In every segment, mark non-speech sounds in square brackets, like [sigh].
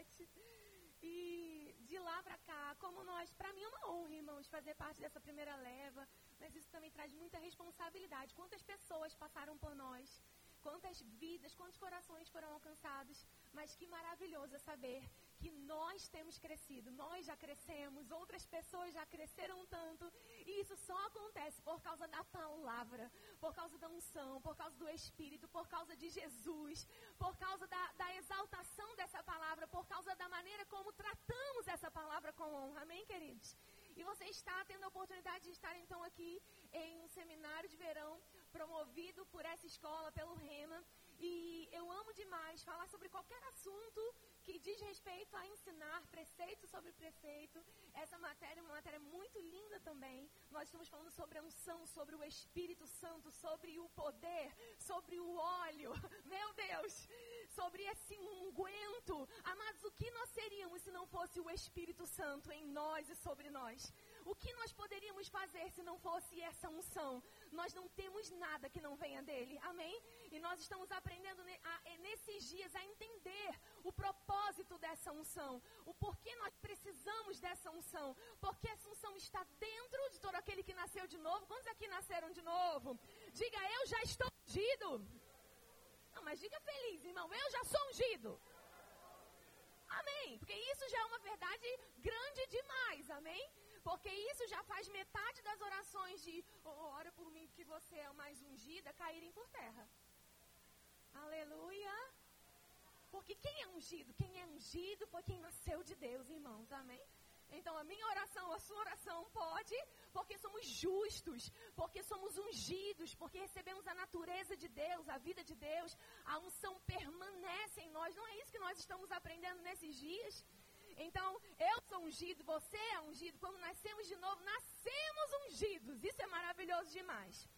2007. E de lá para cá, como nós, para mim é uma honra, irmãos, fazer parte dessa primeira leva, mas isso também traz muita responsabilidade. Quantas pessoas passaram por nós? Quantas vidas, quantos corações foram alcançados? Mas que maravilhoso é saber que nós temos crescido, nós já crescemos, outras pessoas já cresceram tanto, e isso só acontece por causa da palavra, por causa da unção, por causa do Espírito, por causa de Jesus, por causa da, da exaltação dessa palavra, por causa da maneira como tratamos essa palavra com honra. Amém, queridos? E você está tendo a oportunidade de estar então aqui em um seminário de verão promovido por essa escola, pelo REMA. E eu amo demais falar sobre qualquer assunto que diz respeito a ensinar preceito sobre preceito. Essa matéria é uma matéria muito linda também. Nós estamos falando sobre a unção, sobre o Espírito Santo, sobre o poder, sobre o óleo. [laughs] Meu Deus! Sobre esse unguento. Amados, o que nós seríamos se não fosse o Espírito Santo em nós e sobre nós? O que nós poderíamos fazer se não fosse essa unção? Nós não temos nada que não venha dele. Amém? E nós estamos aprendendo nesses dias a entender o propósito dessa unção. O porquê nós precisamos dessa unção. Porque essa unção está dentro de todo aquele que nasceu de novo. Quantos aqui nasceram de novo? Diga, eu já estou ungido. Não, mas diga feliz, irmão. Eu já sou ungido. Amém. Porque isso já é uma verdade grande demais. Amém? Porque isso já faz metade das orações de oh, ora por mim que você é mais ungida caírem por terra. Aleluia. Porque quem é ungido? Quem é ungido foi quem nasceu de Deus, irmãos. Amém? Então a minha oração, a sua oração pode, porque somos justos, porque somos ungidos, porque recebemos a natureza de Deus, a vida de Deus, a unção permanece em nós. Não é isso que nós estamos aprendendo nesses dias? Então, eu sou ungido, você é ungido. Quando nascemos de novo, nascemos ungidos. Isso é maravilhoso demais.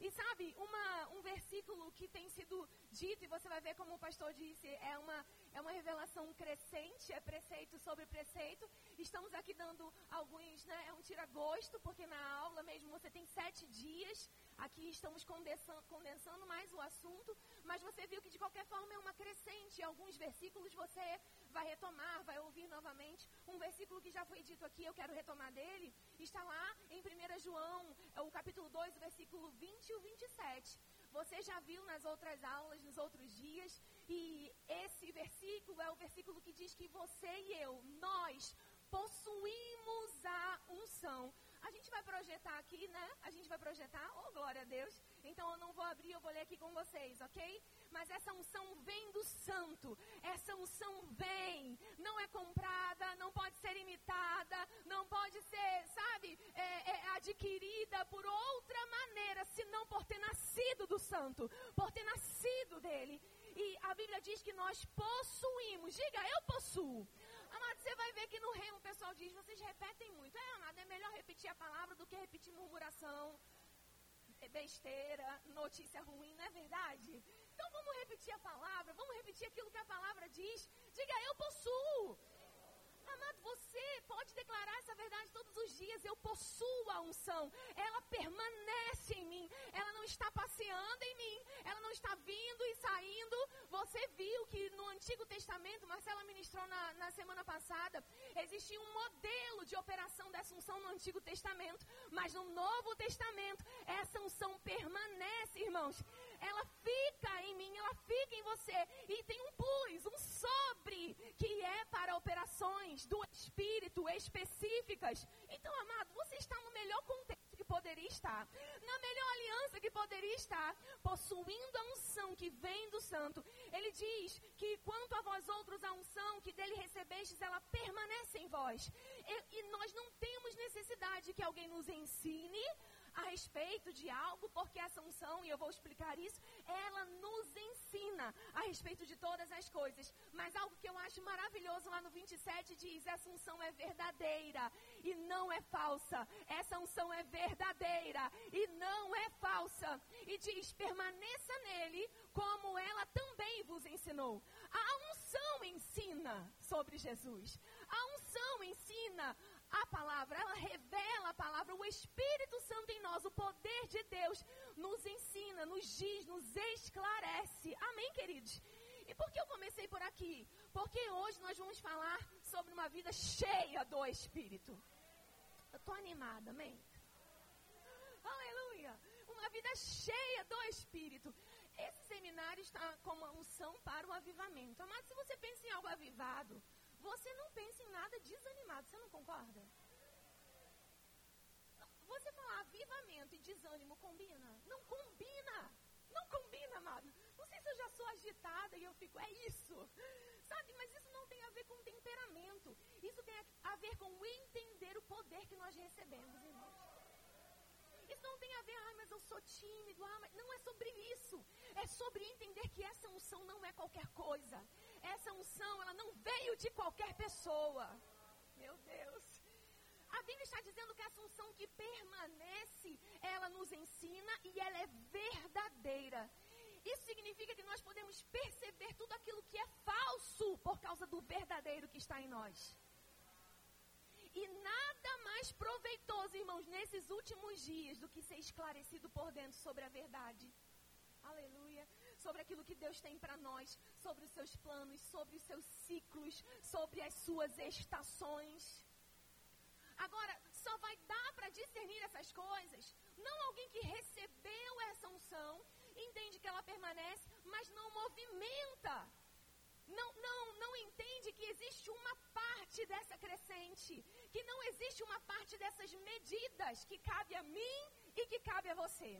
E sabe, uma, um versículo que tem sido dito, e você vai ver como o pastor disse, é uma, é uma revelação crescente, é preceito sobre preceito. Estamos aqui dando alguns, né, é um tira-gosto, porque na aula mesmo você tem sete dias. Aqui estamos condensando, condensando mais o assunto, mas você viu que de qualquer forma é uma crescente. Alguns versículos você vai retomar, vai ouvir novamente. Um versículo que já foi dito aqui, eu quero retomar dele, está lá em 1 João, é o capítulo 2, o versículo 20 o 27. Você já viu nas outras aulas, nos outros dias, e esse versículo é o versículo que diz que você e eu, nós, possuímos a unção. A gente vai projetar aqui, né? A gente vai projetar, oh glória a Deus. Então eu não vou abrir, eu vou ler aqui com vocês, ok? Mas essa unção vem do santo. Essa unção vem. Não é comprada, não pode ser imitada, não pode ser, sabe, é, é adquirida por outra maneira, senão por ter nascido do santo, por ter nascido dele. E a Bíblia diz que nós possuímos. Diga, eu possuo. Você vai ver que no reino o pessoal diz, vocês repetem muito. É, amado, é melhor repetir a palavra do que repetir murmuração, besteira, notícia ruim, não é verdade? Então vamos repetir a palavra, vamos repetir aquilo que a palavra diz. Diga, eu possuo. Amado, você pode declarar essa verdade todos os dias. Eu possuo a unção. Ela permanece em mim. Ela não está passeando em mim. Ela não está vindo e saindo. Você viu que no Antigo Testamento, Marcela ministrou na, na semana passada, existia um modelo de operação dessa unção no Antigo Testamento. Mas no Novo Testamento, essa unção permanece, irmãos ela fica em mim, ela fica em você. E tem um plus, um sobre, que é para operações do Espírito específicas. Então, amado, você está no melhor contexto que poderia estar, na melhor aliança que poderia estar, possuindo a unção que vem do Santo. Ele diz que quanto a vós outros, a unção que dele recebestes, ela permanece em vós. E, e nós não temos necessidade que alguém nos ensine a respeito de algo, porque essa unção, e eu vou explicar isso, ela nos ensina a respeito de todas as coisas. Mas algo que eu acho maravilhoso lá no 27 diz: essa unção é verdadeira e não é falsa. Essa unção é verdadeira e não é falsa. E diz: permaneça nele, como ela também vos ensinou. A unção ensina sobre Jesus. A unção ensina a palavra, ela revela a palavra, o Espírito Santo em nós, o poder de Deus nos ensina, nos diz, nos esclarece. Amém, queridos? E por que eu comecei por aqui? Porque hoje nós vamos falar sobre uma vida cheia do Espírito. Eu estou animada, amém? Aleluia! Uma vida cheia do Espírito. Esse seminário está como unção para o avivamento. Amado, se você pensa em algo avivado, você não pensa em nada desanimado, você não concorda? Você falar avivamento e desânimo combina? Não combina! Não combina, amado. Não sei se eu já sou agitada e eu fico, é isso. Sabe, mas isso não tem a ver com temperamento. Isso tem a ver com entender o poder que nós recebemos, irmãos. Não tem a ver, ah, mas eu sou tímido, ah, mas não é sobre isso. É sobre entender que essa unção não é qualquer coisa. Essa unção, ela não veio de qualquer pessoa. Meu Deus. A Bíblia está dizendo que essa unção que permanece, ela nos ensina e ela é verdadeira. Isso significa que nós podemos perceber tudo aquilo que é falso por causa do verdadeiro que está em nós. E nada mais proveitoso, irmãos, nesses últimos dias do que ser esclarecido por dentro sobre a verdade. Aleluia sobre aquilo que Deus tem para nós, sobre os seus planos, sobre os seus ciclos, sobre as suas estações. Agora, só vai dar para discernir essas coisas não alguém que recebeu essa unção, entende que ela permanece, mas não movimenta. Não, não, não entende que existe uma parte dessa crescente, que não existe uma parte dessas medidas que cabe a mim e que cabe a você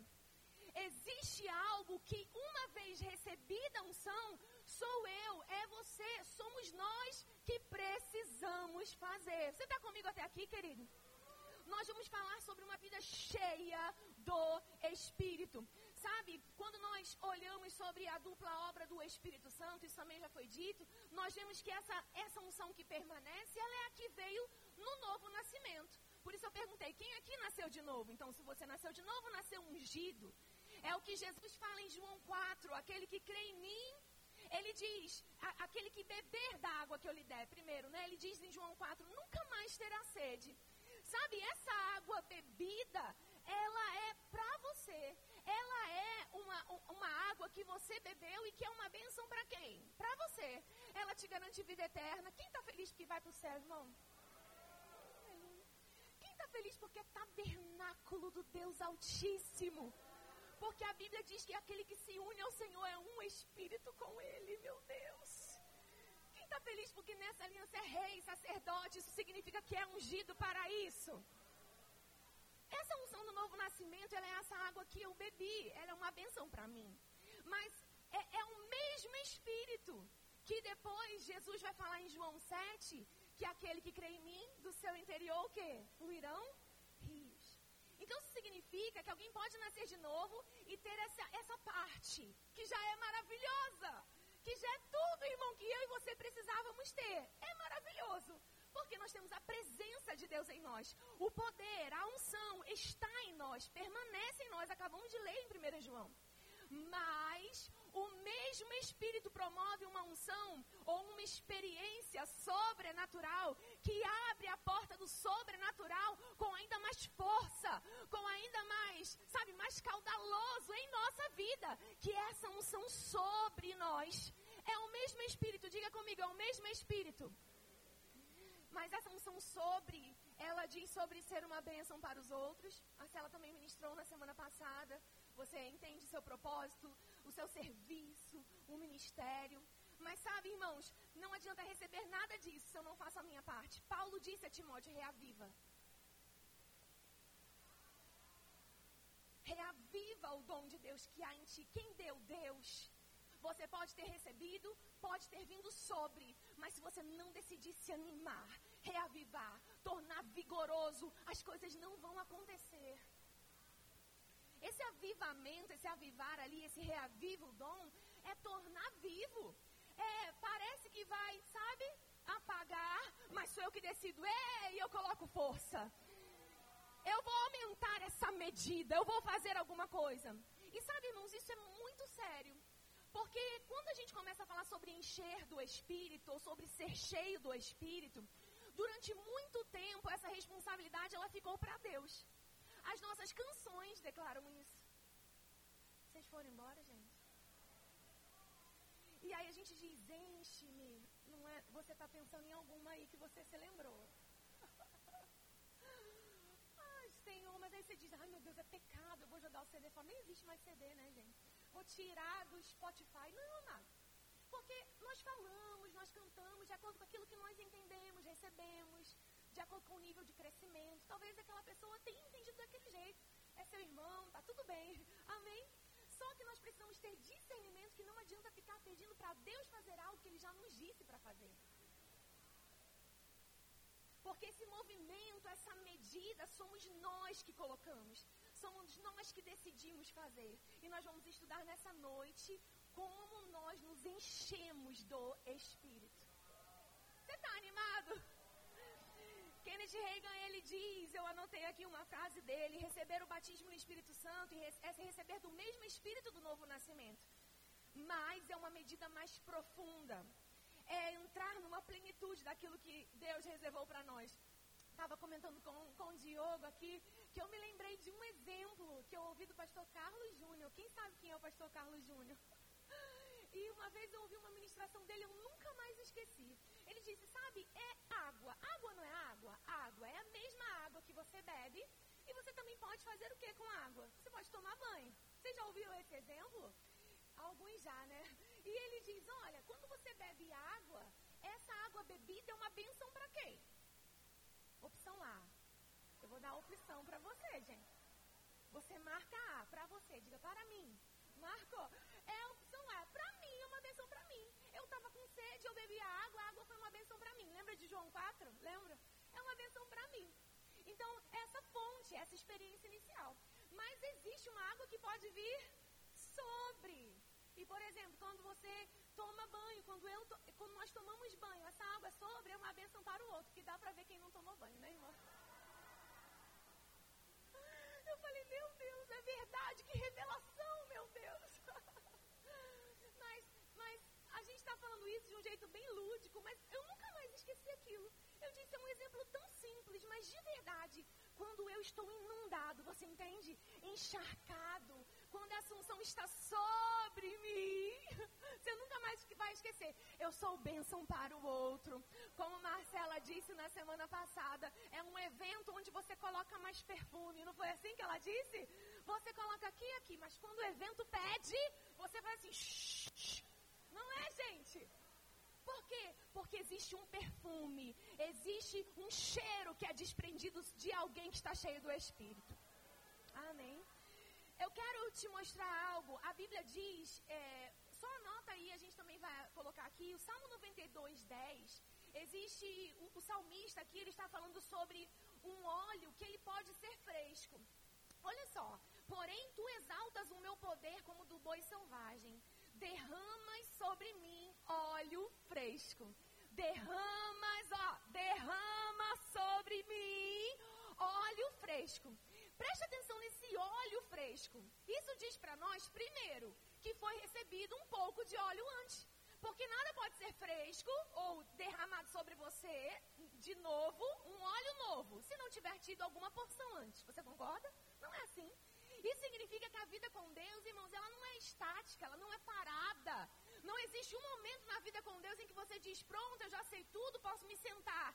existe algo que, uma vez recebida a unção, sou eu, é você, somos nós que precisamos fazer. Você está comigo até aqui, querido? Nós vamos falar sobre uma vida cheia do Espírito. Sabe, quando nós olhamos sobre a dupla obra do Espírito Santo, isso também já foi dito, nós vemos que essa, essa unção que permanece, ela é a que veio no novo nascimento. Por isso eu perguntei, quem aqui nasceu de novo? Então, se você nasceu de novo, nasceu ungido. É o que Jesus fala em João 4: aquele que crê em mim, ele diz, a, aquele que beber da água que eu lhe der, primeiro, né? Ele diz em João 4: nunca mais terá sede. Sabe, essa água bebida, ela é para você. Ela é uma, uma água que você bebeu e que é uma bênção para quem? Para você. Ela te garante vida eterna. Quem está feliz porque vai para o céu, irmão? Quem está feliz porque é tabernáculo do Deus Altíssimo? Porque a Bíblia diz que aquele que se une ao Senhor é um espírito com Ele, meu Deus. Quem está feliz porque nessa aliança é rei, sacerdote, isso significa que é ungido para isso. Essa unção do novo nascimento, ela é essa água que eu bebi, ela é uma benção para mim. Mas é, é o mesmo Espírito que depois Jesus vai falar em João 7, que aquele que crê em mim, do seu interior, o quê? Fluirão então isso significa que alguém pode nascer de novo e ter essa, essa parte, que já é maravilhosa, que já é tudo, irmão, que eu e você precisávamos ter. É maravilhoso, porque nós temos a presença de Deus em nós. O poder, a unção está em nós, permanece em nós. Acabamos de ler em 1 João. Mas o mesmo Espírito promove uma unção ou uma experiência sobrenatural que abre a porta do sobrenatural com ainda mais força, com ainda mais, sabe, mais caudaloso em nossa vida, que é essa unção sobre nós. É o mesmo Espírito, diga comigo, é o mesmo Espírito. Mas essa unção sobre, ela diz sobre ser uma bênção para os outros. A Cela também ministrou na semana passada. Você entende o seu propósito, o seu serviço, o ministério. Mas sabe, irmãos, não adianta receber nada disso se eu não faço a minha parte. Paulo disse a Timóteo: reaviva. Reaviva o dom de Deus que há em ti. Quem deu? Deus. Você pode ter recebido, pode ter vindo sobre, mas se você não decidir se animar, reavivar, tornar vigoroso, as coisas não vão acontecer. esse avivamento, esse avivar ali, esse reaviva o dom, é tornar vivo. É, parece que vai, sabe, apagar, mas sou eu que decido. e eu coloco força. Eu vou aumentar essa medida, eu vou fazer alguma coisa. E sabe, irmãos, isso é muito sério. Porque quando a gente começa a falar sobre encher do Espírito, ou sobre ser cheio do Espírito, durante muito tempo essa responsabilidade ela ficou para Deus. As nossas canções declaram isso. Vocês foram embora, gente? E aí a gente diz, enche-me. Não é, você está pensando em alguma aí que você se lembrou. [laughs] Ai, Senhor, mas aí você diz, ai meu Deus, é pecado, eu vou jogar o CD fora. Nem existe mais CD, né, gente? Tirar do Spotify. Não, nada. Porque nós falamos, nós cantamos de acordo com aquilo que nós entendemos, recebemos, de acordo com o nível de crescimento. Talvez aquela pessoa tenha entendido daquele jeito. É seu irmão, tá tudo bem. [laughs] Amém? Só que nós precisamos ter discernimento que não adianta ficar pedindo para Deus fazer algo que Ele já nos disse para fazer. Porque esse movimento, essa medida, somos nós que colocamos. Somos nós que decidimos fazer. E nós vamos estudar nessa noite como nós nos enchemos do Espírito. Você está animado? Kenneth Reagan, ele diz, eu anotei aqui uma frase dele, receber o batismo no Espírito Santo é receber do mesmo Espírito do novo nascimento. Mas é uma medida mais profunda. É entrar numa plenitude daquilo que Deus reservou para nós. Estava comentando com, com o Diogo aqui, que eu me lembrei de um exemplo que eu ouvi do pastor Carlos Júnior. Quem sabe quem é o pastor Carlos Júnior? [laughs] E uma vez eu ouvi uma ministração dele, eu nunca mais esqueci. Ele disse, sabe, é água. Água não é água? Água é a mesma água que você bebe. E você também pode fazer o que com água? Você pode tomar banho. Você já ouviu esse exemplo? Alguns já, né? E ele diz, olha, quando você bebe água, essa água bebida é uma benção para quem? Opção A. opção para você, gente. Você marca A para você, diga para mim. Marcou. É a opção A. Para mim, é uma benção para mim. Eu estava com sede, eu bebi a água, a água foi uma benção para mim. Lembra de João 4? Lembra? É uma benção para mim. Então, essa fonte, essa experiência inicial. Mas existe uma água que pode vir sobre. E, por exemplo, quando você toma banho, quando, eu to, quando nós tomamos banho, essa água sobre é uma benção para o outro, que dá para ver quem não tomou banho, né, irmão? Eu falei, meu Deus, é verdade, que revelação, meu Deus. [laughs] mas, mas a gente está falando isso de um jeito bem lúdico, mas eu nunca mais esqueci aquilo. Eu disse, é um exemplo tão simples, mas de verdade, quando eu estou inundado, você entende? Encharcado, quando a Assunção está sobre mim, [laughs] você nunca mais vai esquecer. Eu sou bênção para o outro. Como Marcela disse na semana passada, é um evento onde você coloca mais perfume. Não foi assim que ela disse? Você coloca aqui e aqui, mas quando o evento pede, você faz assim. Shh, shh. Não é, gente? Por quê? Porque existe um perfume, existe um cheiro que é desprendido de alguém que está cheio do Espírito. Amém? Eu quero te mostrar algo. A Bíblia diz, é, só anota aí, a gente também vai colocar aqui, o Salmo 92, 10. Existe, o, o salmista aqui, ele está falando sobre um óleo que ele pode ser fresco. Olha só, porém tu exaltas o meu poder como do boi selvagem. Derramas sobre mim óleo fresco. Derramas, ó, derrama sobre mim óleo fresco. Preste atenção nesse óleo fresco. Isso diz para nós, primeiro, que foi recebido um pouco de óleo antes. Porque nada pode ser fresco ou derramado sobre você, de novo, um óleo novo, se não tiver tido alguma porção antes. Você concorda? Não é assim. Isso significa que a vida com Deus, irmãos, ela não é estática, ela não é parada. Não existe um momento na vida com Deus em que você diz: Pronto, eu já sei tudo, posso me sentar.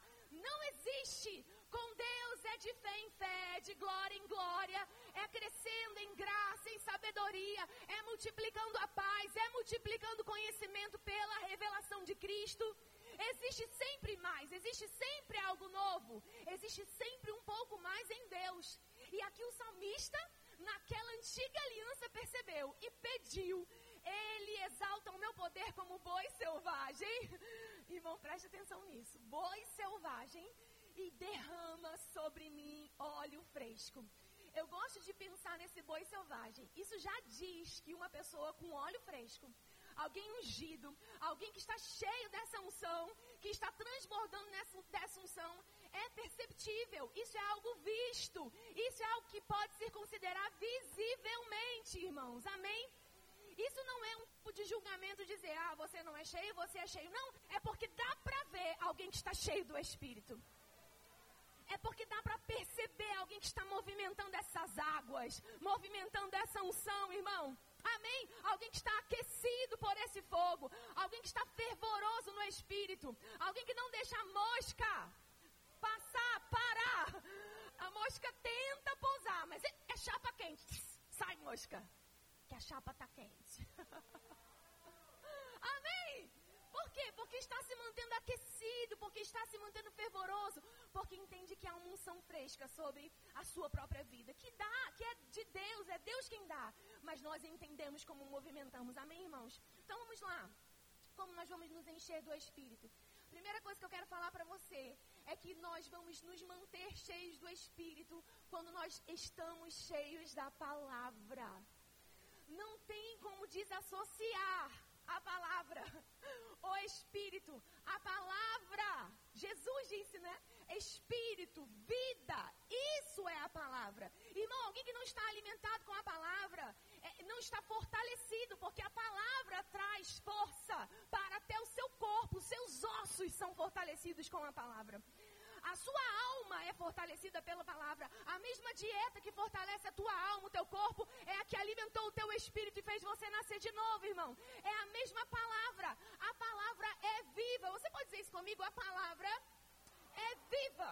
Não existe. Com Deus é de fé em fé, de glória em glória, é crescendo em graça, em sabedoria, é multiplicando a paz, é multiplicando conhecimento pela revelação de Cristo. Existe sempre mais, existe sempre algo novo, existe sempre um pouco mais em Deus. E aqui o salmista, naquela antiga aliança, percebeu e pediu ele exalta o meu poder como boi selvagem. [laughs] Irmão, preste atenção nisso. Boi selvagem e derrama sobre mim óleo fresco. Eu gosto de pensar nesse boi selvagem. Isso já diz que uma pessoa com óleo fresco, alguém ungido, alguém que está cheio dessa unção, que está transbordando nessa, dessa unção, é perceptível. Isso é algo visto. Isso é algo que pode ser considerado visivelmente, irmãos. Amém? Isso não é um tipo de julgamento dizer, ah, você não é cheio, você é cheio. Não, é porque dá para ver alguém que está cheio do Espírito. É porque dá para perceber alguém que está movimentando essas águas, movimentando essa unção, irmão. Amém? Alguém que está aquecido por esse fogo, alguém que está fervoroso no espírito, alguém que não deixa a mosca passar, parar. A mosca tenta pousar, mas é, é chapa quente. Sai, mosca, chapa está quente. [laughs] Amém? Por quê? Porque está se mantendo aquecido, porque está se mantendo fervoroso, porque entende que há uma unção fresca sobre a sua própria vida, que dá, que é de Deus, é Deus quem dá. Mas nós entendemos como movimentamos. Amém, irmãos? Então vamos lá. Como nós vamos nos encher do Espírito? Primeira coisa que eu quero falar para você é que nós vamos nos manter cheios do Espírito quando nós estamos cheios da palavra. Não tem como desassociar a palavra, [laughs] o Espírito, a palavra. Jesus disse, né? Espírito, vida, isso é a palavra. Irmão, alguém que não está alimentado com a palavra, é, não está fortalecido, porque a palavra traz força para até o seu corpo, os seus ossos são fortalecidos com a palavra. A sua alma é fortalecida pela palavra. A mesma dieta que fortalece a tua alma, o teu corpo, é a que alimentou o teu espírito e fez você nascer de novo, irmão. É a mesma palavra. A palavra é viva. Você pode dizer isso comigo? A palavra é viva.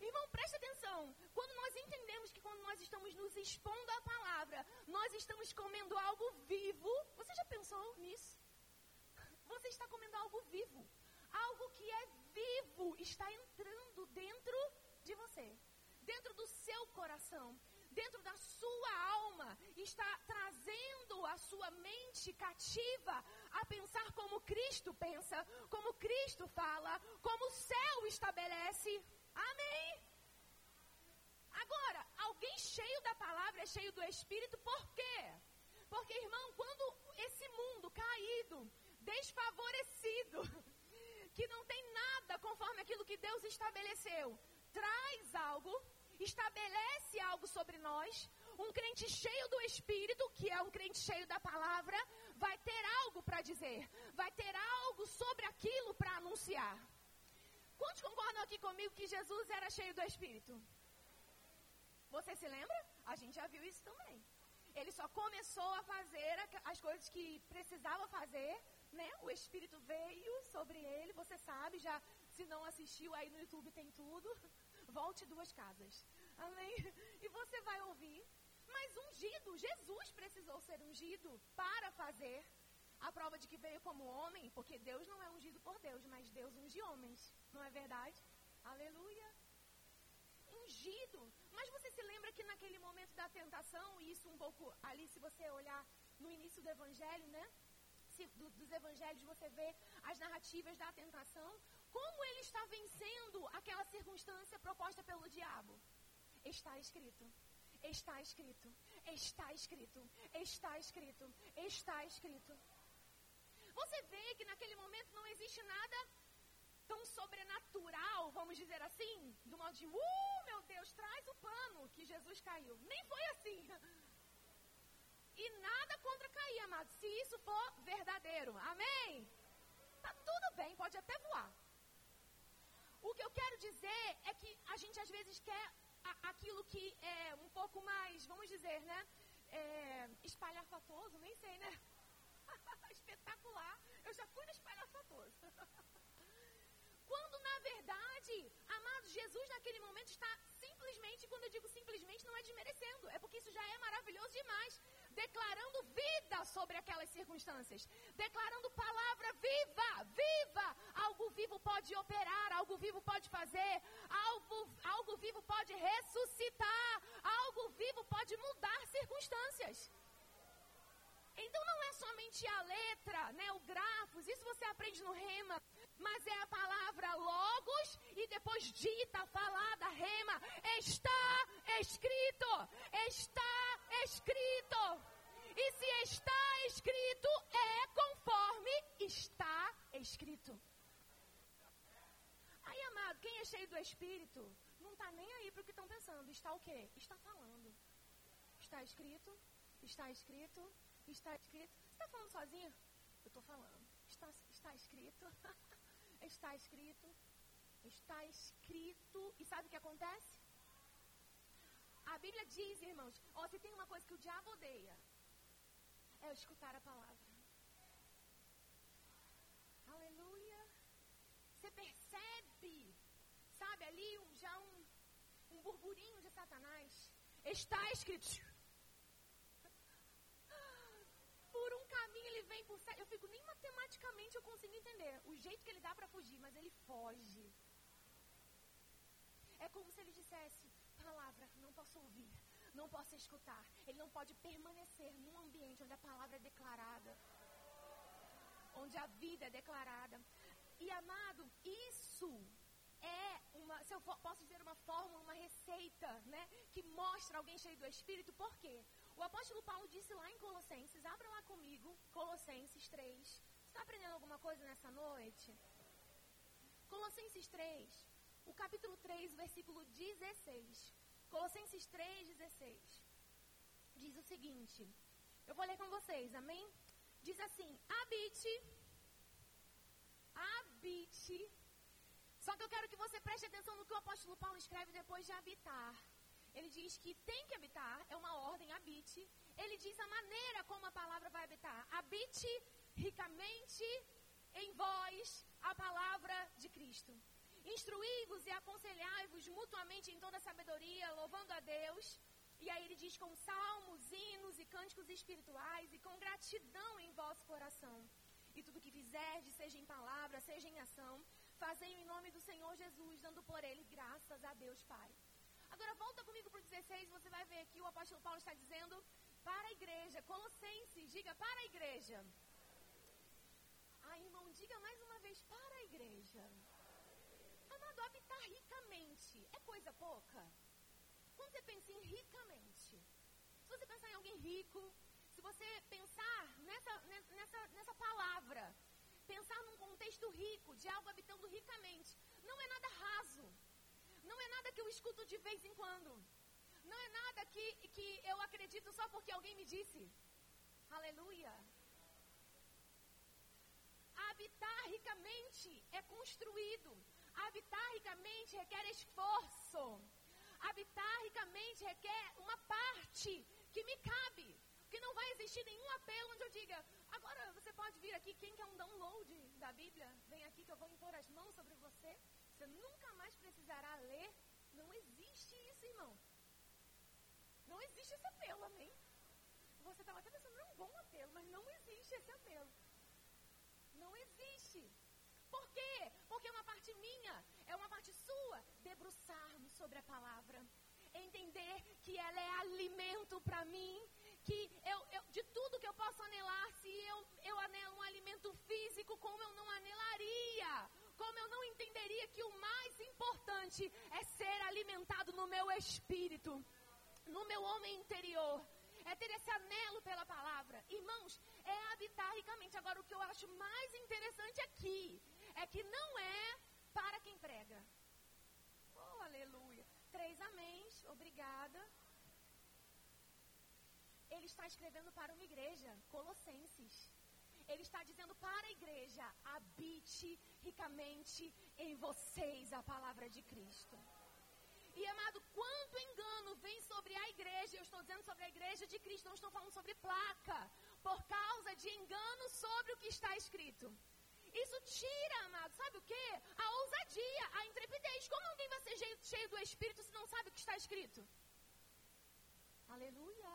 Irmão, preste atenção. Quando nós entendemos que quando nós estamos nos expondo à palavra, nós estamos comendo algo vivo. Você já pensou nisso? Você está comendo algo vivo. Algo que é vivo está entrando dentro de você, dentro do seu coração, dentro da sua alma, está trazendo a sua mente cativa a pensar como Cristo pensa, como Cristo fala, como o céu estabelece. Amém? Agora, alguém cheio da palavra é cheio do Espírito, por quê? Porque, irmão, quando esse mundo caído, desfavorecido, [laughs] que não tem nada conforme aquilo que Deus estabeleceu. Traz algo, estabelece algo sobre nós. Um crente cheio do Espírito, que é um crente cheio da palavra, vai ter algo para dizer, vai ter algo sobre aquilo para anunciar. Quantos concordam aqui comigo que Jesus era cheio do Espírito? Você se lembra? A gente já viu isso também. Ele só começou a fazer as coisas que precisava fazer né? O Espírito veio sobre ele, você sabe, já se não assistiu aí no YouTube tem tudo. [laughs] Volte duas casas. Amém? E você vai ouvir. Mas ungido, Jesus precisou ser ungido para fazer a prova de que veio como homem, porque Deus não é ungido por Deus, mas Deus unge homens. Não é verdade? Aleluia. Ungido. Mas você se lembra que naquele momento da tentação, e isso um pouco ali, se você olhar no início do evangelho, né? Do, dos evangelhos você vê as narrativas da tentação, como ele está vencendo aquela circunstância proposta pelo diabo? Está escrito. Está escrito. Está escrito. Está escrito. Está escrito. Você vê que naquele momento não existe nada tão sobrenatural, vamos dizer assim, do modo de, uh, meu Deus, traz o pano que Jesus caiu. Nem foi assim. E nada contra cair, amado, se isso for verdadeiro. Amém? Tá tudo bem, pode até voar. O que eu quero dizer é que a gente às vezes quer aquilo que é um pouco mais, vamos dizer, né? É, espalhafatoso, nem sei, né? [laughs] Espetacular. Eu já fui no espalhafatoso. [laughs] Quando, na verdade, amado, Jesus naquele momento está simplesmente, quando eu digo simplesmente, não é desmerecendo, é porque isso já é maravilhoso demais declarando vida sobre aquelas circunstâncias, declarando palavra viva, viva. Algo vivo pode operar, algo vivo pode fazer, algo, algo vivo pode ressuscitar, algo vivo pode mudar circunstâncias. Então não é somente a letra, né, o grafos, isso você aprende no rema, mas é a palavra logos e depois dita, falada, rema. Está escrito, está escrito. E se está escrito, é conforme está escrito. Aí, amado, quem é cheio do Espírito, não está nem aí para o que estão pensando. Está o quê? Está falando. Está escrito, está escrito, está escrito. Você está falando sozinho? Eu estou falando. Está, está escrito, [laughs] está escrito, está escrito. E sabe o que acontece? A Bíblia diz, irmãos, ó, se tem uma coisa que o diabo odeia, é escutar a palavra. Aleluia. Você percebe, sabe, ali um, já um, um burburinho de Satanás. Está escrito. Por um por Eu fico, nem matematicamente eu consigo entender o jeito que ele dá para fugir, mas ele foge. É como se ele dissesse: palavra, não posso ouvir não possa escutar. Ele não pode permanecer num ambiente onde a palavra é declarada, onde a vida é declarada. E amado, isso é uma, se eu posso dizer uma fórmula, uma receita, né, que mostra alguém cheio do Espírito. Por quê? O apóstolo Paulo disse lá em Colossenses, abra lá comigo, Colossenses 3. Você está aprendendo alguma coisa nessa noite? Colossenses 3, o capítulo 3, versículo 16. Colossenses 3,16 diz o seguinte. Eu vou ler com vocês, amém? Diz assim: habite, habite. Só que eu quero que você preste atenção no que o apóstolo Paulo escreve depois de habitar. Ele diz que tem que habitar, é uma ordem, habite. Ele diz a maneira como a palavra vai habitar. Habite ricamente em vós a palavra de Cristo. Instruí-vos e aconselhai-vos mutuamente em toda sabedoria, louvando a Deus. E aí ele diz com salmos, hinos e cânticos espirituais e com gratidão em vosso coração. E tudo que fizerdes, seja em palavra, seja em ação, fazei em nome do Senhor Jesus, dando por ele graças a Deus Pai. Agora volta comigo para o 16, você vai ver aqui o apóstolo Paulo está dizendo para a igreja, Colossenses, diga para a igreja. Ah, irmão, diga mais uma vez para a igreja habitar ricamente é coisa pouca? Quando você pensa em ricamente, se você pensar em alguém rico, se você pensar nessa, nessa, nessa palavra, pensar num contexto rico, de algo habitando ricamente, não é nada raso. Não é nada que eu escuto de vez em quando. Não é nada que, que eu acredito só porque alguém me disse. Aleluia. Habitar ricamente é construído. Habitar ricamente requer esforço. Habitar ricamente requer uma parte que me cabe. Que não vai existir nenhum apelo onde eu diga, agora você pode vir aqui, quem quer um download da Bíblia, vem aqui que eu vou impor as mãos sobre você. Você nunca mais precisará ler. Não existe isso, irmão. Não existe esse apelo, amém? Você estava até pensando, não é um bom apelo, mas não existe esse apelo. Não existe. Por quê? Porque é uma parte minha, é uma parte sua, debruçarmos sobre a palavra. Entender que ela é alimento para mim, que eu, eu, de tudo que eu posso anelar, se eu, eu anelo um alimento físico, como eu não anelaria, como eu não entenderia que o mais importante é ser alimentado no meu espírito, no meu homem interior, é ter esse anelo pela palavra. Irmãos, é habitar ricamente. Agora, o que eu acho mais interessante aqui é que não é para quem prega. Oh, aleluia. Três améns, obrigada. Ele está escrevendo para uma igreja, Colossenses. Ele está dizendo para a igreja: habite ricamente em vocês a palavra de Cristo. E amado, quanto engano vem sobre a igreja, eu estou dizendo sobre a igreja de Cristo, não estou falando sobre placa, por causa de engano sobre o que está escrito. Isso tira, amado, sabe o quê? A ousadia, a intrepidez. Como alguém vai ser cheio do Espírito se não sabe o que está escrito? Aleluia.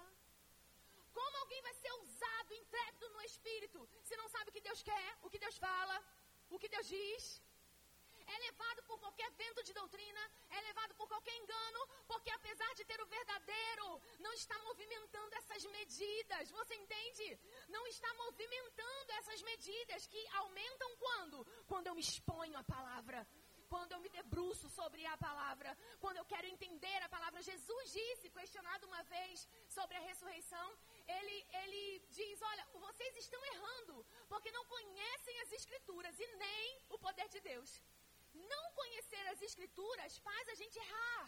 Como alguém vai ser ousado, intrépido no Espírito se não sabe o que Deus quer, o que Deus fala, o que Deus diz? é levado por qualquer vento de doutrina, é levado por qualquer engano, porque apesar de ter o verdadeiro, não está movimentando essas medidas. Você entende? Não está movimentando essas medidas que aumentam quando? Quando eu me exponho à palavra quando eu me debruço sobre a palavra, quando eu quero entender a palavra. Jesus disse, questionado uma vez sobre a ressurreição, ele, ele diz: Olha, vocês estão errando, porque não conhecem as Escrituras e nem o poder de Deus. Não conhecer as Escrituras faz a gente errar.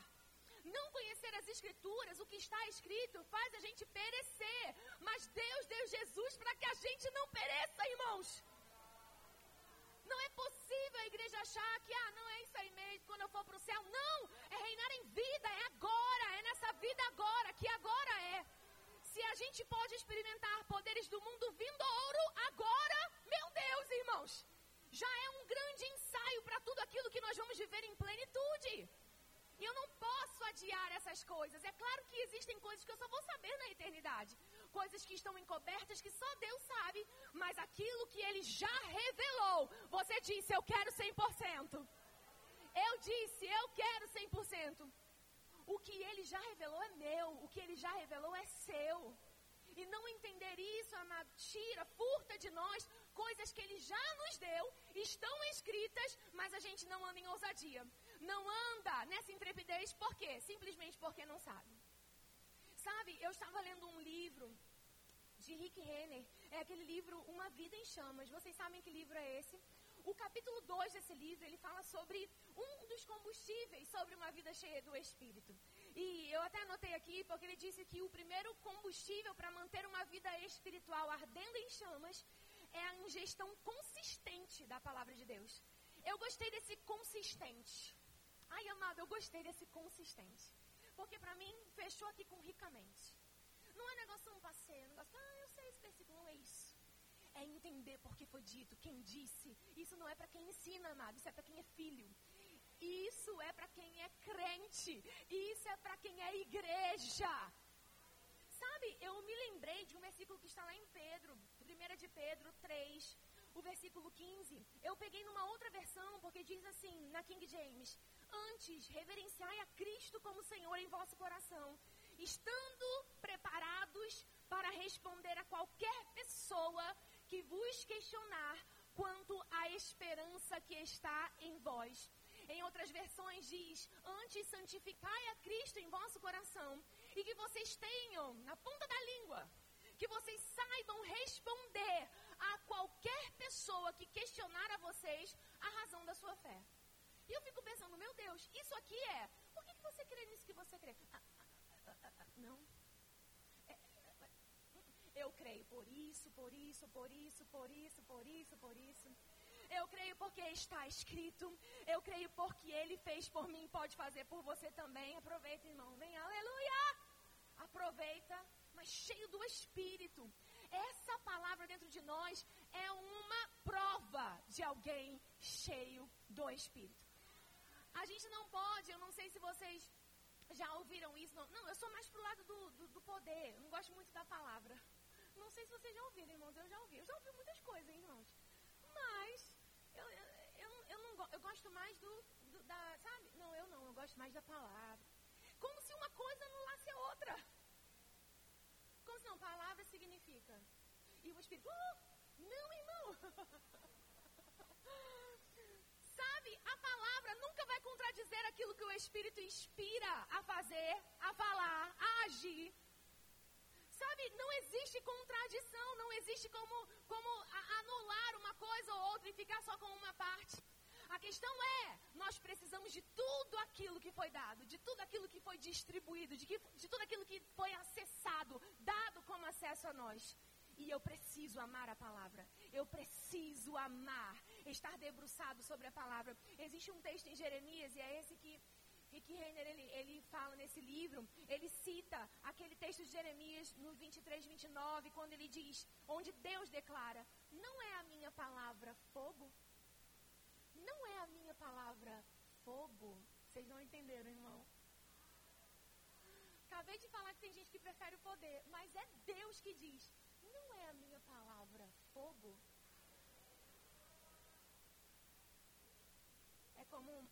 Não conhecer as Escrituras, o que está escrito, faz a gente perecer. Mas Deus deu Jesus para que a gente não pereça, irmãos. Não é possível a igreja achar que, ah, não é isso aí mesmo, quando eu for para o céu. Não! É reinar em vida, é agora, é nessa vida agora, que agora é. Se a gente pode experimentar poderes do mundo vindo ouro agora, meu Deus, irmãos, já é um grande ensaio para tudo aquilo que nós vamos viver em plenitude. E eu não posso adiar essas coisas. É claro que existem coisas que eu só vou saber na eternidade coisas que estão encobertas que só Deus sabe, mas aquilo que Ele já revelou, você disse, eu quero 100%. Eu disse, eu quero 100%. O que Ele já revelou é meu, o que Ele já revelou é seu. E não entender isso, amado, tira, furta de nós coisas que Ele já nos deu, estão escritas, mas a gente não anda em ousadia. Não anda nessa intrepidez, por quê? Simplesmente porque não sabe. Sabe, eu estava lendo um livro de Rick Renner. É aquele livro Uma Vida em Chamas. Vocês sabem que livro é esse? O capítulo 2 desse livro, ele fala sobre um dos combustíveis sobre uma vida cheia do Espírito. E eu até anotei aqui, porque ele disse que o primeiro combustível para manter uma vida espiritual ardendo em chamas é a ingestão consistente da palavra de Deus. Eu gostei desse consistente. Ai, amado, eu gostei desse consistente. Porque para mim, fechou aqui com ricamente. Não é negócio um passeio, é negócio, ah, eu sei esse versículo, não é isso. É entender porque foi dito, quem disse. Isso não é para quem ensina, amado, isso é para quem é filho. Isso é para quem é crente. Isso é para quem é igreja. Sabe, eu me lembrei de um versículo que está lá em Pedro, 1 de Pedro 3, o versículo 15. Eu peguei numa outra versão, porque diz assim, na King James: Antes, reverenciai a Cristo como Senhor em vosso coração, estando preparados para responder a qualquer pessoa que vos questionar quanto à esperança que está em vós. Em outras versões diz: Antes santificai a Cristo em vosso coração, e que vocês tenham na ponta da língua, que vocês saibam responder a qualquer pessoa que questionar a vocês a razão da sua fé. E eu fico pensando, meu Deus, isso aqui é. Por que, você crê nisso que você crê? Ah, ah, ah, não. Eu creio por isso, por isso, por isso, por isso, por isso, por isso. Eu creio porque está escrito. Eu creio porque Ele fez por mim, pode fazer por você também. Aproveita, irmão. Vem, aleluia! Aproveita, mas cheio do Espírito. Essa palavra dentro de nós é uma prova de alguém cheio do Espírito. A gente não pode, eu não sei se vocês já ouviram isso. Não, não eu sou mais pro lado do, do, do, poder. Eu não gosto muito da palavra. Não sei se vocês já ouviram, irmãos. Eu já ouvi. Eu já ouvi muitas coisas, irmãos. Mas eu, eu, eu, eu, não, eu gosto mais do, do, da. Sabe? Não, eu não. Eu gosto mais da palavra. Como se uma coisa anulasse a outra. Como se não, palavra significa. E o Espírito. Uh, não, irmão. [laughs] Sabe, a palavra nunca vai contradizer aquilo que o Espírito inspira a fazer, a falar, a agir. Sabe, não existe contradição, não existe como, como anular uma coisa ou outra e ficar só com uma parte. A questão é, nós precisamos de tudo aquilo que foi dado, de tudo aquilo que foi distribuído, de, que, de tudo aquilo que foi acessado, dado como acesso a nós. E eu preciso amar a palavra. Eu preciso amar estar debruçado sobre a palavra. Existe um texto em Jeremias, e é esse que Rick Renner, ele, ele fala nesse livro, ele cita aquele texto de Jeremias no 23, 29, quando ele diz, onde Deus declara, não é a minha palavra fogo? Não é a minha palavra fogo? Vocês não entenderam, irmão? Acabei de falar que tem gente que prefere o poder, mas é Deus que diz, não é a minha palavra fogo?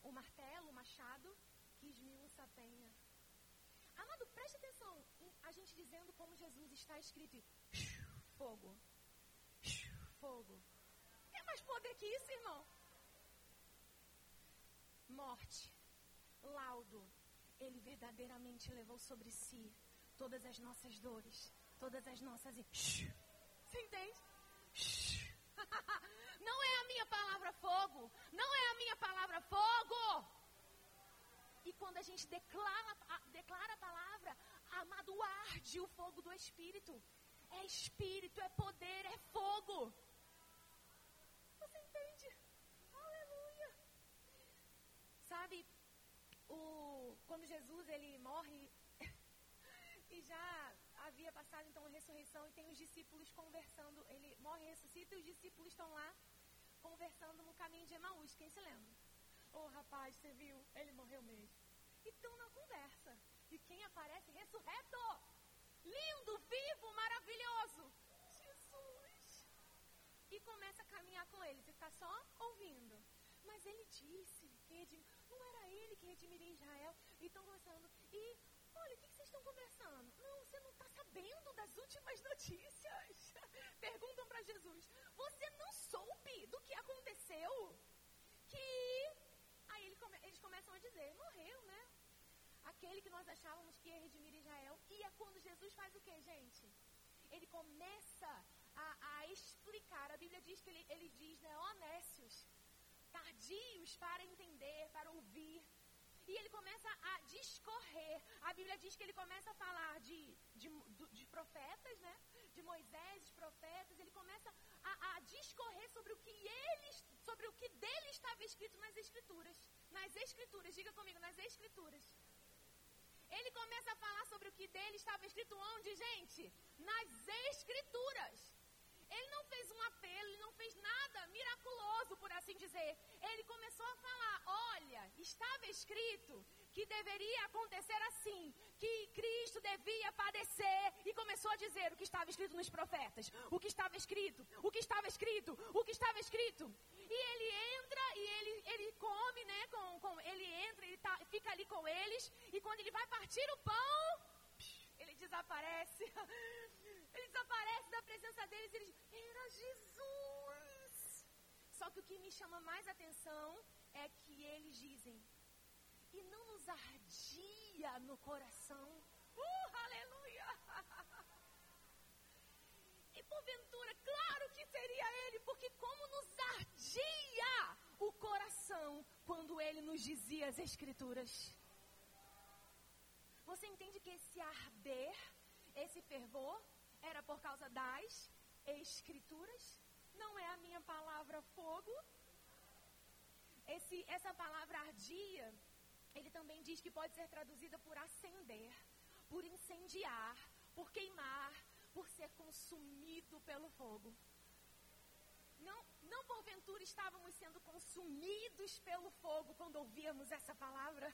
o martelo, o machado, que esmiuça a penha. Amado, preste atenção a gente dizendo como Jesus está escrito: fogo, fogo. Tem mais poder que isso, irmão? Morte, laudo. Ele verdadeiramente levou sobre si todas as nossas dores, todas as nossas. Você entende? [laughs] Não é a minha palavra fogo. Não é a minha palavra fogo. E quando a gente declara, declara a palavra, amado, arde o fogo do Espírito. É Espírito, é poder, é fogo. Você entende? Aleluia. Sabe, o, quando Jesus ele morre [laughs] e já havia passado então a ressurreição e tem os discípulos conversando. Ele morre e ressuscita e os discípulos estão lá conversando no caminho de Emaús. Quem se lembra? Oh, rapaz, você viu? Ele morreu mesmo. Estão na conversa. E quem aparece? Ressurreto! Lindo, vivo, maravilhoso! Jesus! E começa a caminhar com eles. E está só ouvindo. Mas ele disse que não era ele que redimiria Israel. E estão conversando. E Olha, o que, vocês estão conversando? Não, você não está sabendo das últimas [laughs] notícias. Perguntam para Jesus. Você não soube do que aconteceu? Que. Aí ele come... eles começam a dizer: morreu, né? Aquele que nós achávamos que ia redimir Israel. E é quando Jesus faz o que, gente? Ele começa a, a, explicar. A Bíblia diz que ele, ele diz, né? Honécios, tardios para entender, para ouvir e ele começa a discorrer. A Bíblia diz que ele começa a falar de, de, de profetas, né? De Moisés, de profetas. Ele começa a, a, discorrer sobre o que ele, sobre o que dele estava escrito nas Escrituras. Nas Escrituras, diga comigo, nas Escrituras. Ele começa a falar sobre o que dele estava escrito onde, gente? Nas Escrituras. Ele não fez um apelo, ele não fez nada miraculoso, por assim dizer. Ele começou a falar: olha, estava escrito que deveria acontecer assim, que Cristo devia padecer, e começou a dizer o que estava escrito nos profetas, o que estava escrito, o que estava escrito, o que estava escrito. E ele entra e ele, ele come, né? Com, com, ele entra, ele tá, fica ali com eles, e quando ele vai partir o pão, ele desaparece. [laughs] Ele desaparece da presença deles e eles, era Jesus. Só que o que me chama mais atenção é que eles dizem, e não nos ardia no coração. Uh, aleluia! [laughs] E porventura, claro que seria ele, porque como nos ardia o coração quando ele nos dizia as escrituras. Você entende que esse arder, esse fervor, era por causa das escrituras? Não é a minha palavra fogo? Esse, essa palavra ardia, ele também diz que pode ser traduzida por acender, por incendiar, por queimar, por ser consumido pelo fogo. Não, não porventura estávamos sendo consumidos pelo fogo quando ouvíamos essa palavra?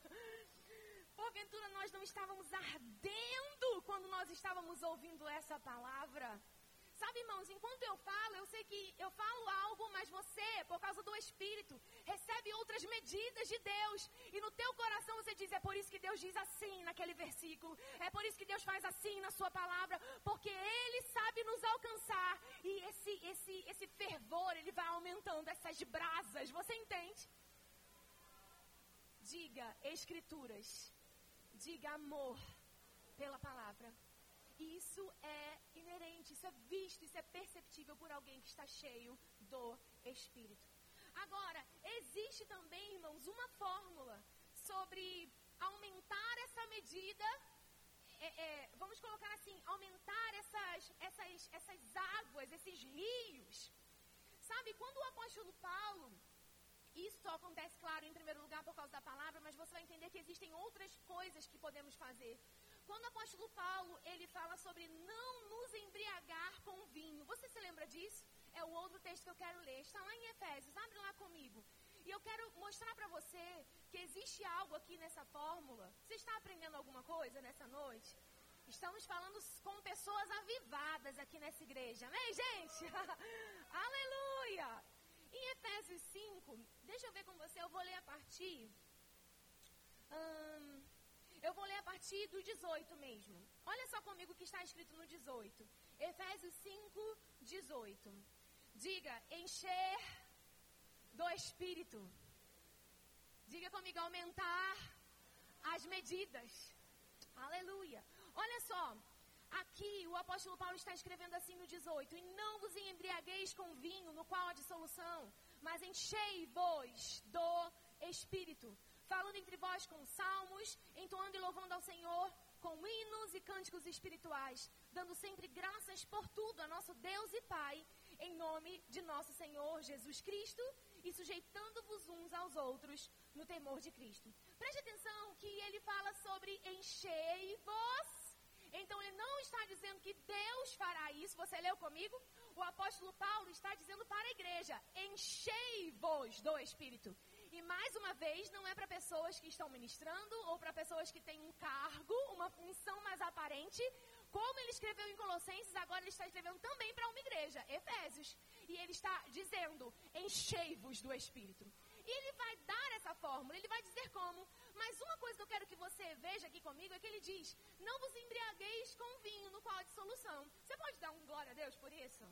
Porventura nós não estávamos ardendo quando nós estávamos ouvindo essa palavra. Sabe, irmãos, enquanto eu falo, eu sei que eu falo algo, mas você, por causa do Espírito, recebe outras medidas de Deus. E no teu coração você diz: é por isso que Deus diz assim naquele versículo. É por isso que Deus faz assim na sua palavra. Porque Ele sabe nos alcançar. E esse, esse, esse fervor, ele vai aumentando essas brasas. Você entende? Diga Escrituras diga amor pela palavra. Isso é inerente, isso é visto, isso é perceptível por alguém que está cheio do Espírito. Agora, existe também, irmãos, uma fórmula sobre aumentar essa medida, é, é, vamos colocar assim, aumentar essas, essas, essas águas, esses rios. Sabe, quando o apóstolo Paulo isso só acontece, claro, em primeiro lugar por causa da palavra, mas você vai entender que existem outras coisas que podemos fazer. Quando o apóstolo Paulo, ele fala sobre não nos embriagar com vinho. Você se lembra disso? É o outro texto que eu quero ler. Está lá em Efésios. Abre lá comigo. E eu quero mostrar para você que existe algo aqui nessa fórmula. Você está aprendendo alguma coisa nessa noite? Estamos falando com pessoas avivadas aqui nessa igreja, amém, gente? [laughs] Aleluia! Em Efésios 5, deixa eu ver com você, eu vou ler a partir. Hum, eu vou ler a partir do 18 mesmo. Olha só comigo o que está escrito no 18. Efésios 5, 18. Diga, encher do Espírito. Diga comigo, aumentar as medidas. Aleluia. Olha só, aqui o apóstolo Paulo está escrevendo assim no 18: E não vos embriagueis com vinho, no qual há dissolução, mas enchei-vos do Espírito, falando entre vós com salmos, entoando e louvando ao Senhor com hinos e cânticos espirituais, dando sempre graças por tudo a nosso Deus e Pai, em nome de nosso Senhor Jesus Cristo, e sujeitando-vos uns aos outros no temor de Cristo. Preste atenção que ele fala sobre enchei-vos. Então ele não está dizendo que Deus fará isso. Você leu comigo? O apóstolo Paulo está dizendo para a igreja: enchei-vos do Espírito. E mais uma vez, não é para pessoas que estão ministrando ou para pessoas que têm um cargo, uma função mais aparente. Como ele escreveu em Colossenses, agora ele está escrevendo também para uma igreja, Efésios. E ele está dizendo: enchei-vos do Espírito. E ele vai dar essa fórmula, ele vai dizer como. Mas uma coisa que eu quero que você veja aqui comigo é que ele diz: Não vos embriagueis com vinho no qual há dissolução. Você pode dar um glória a Deus por isso?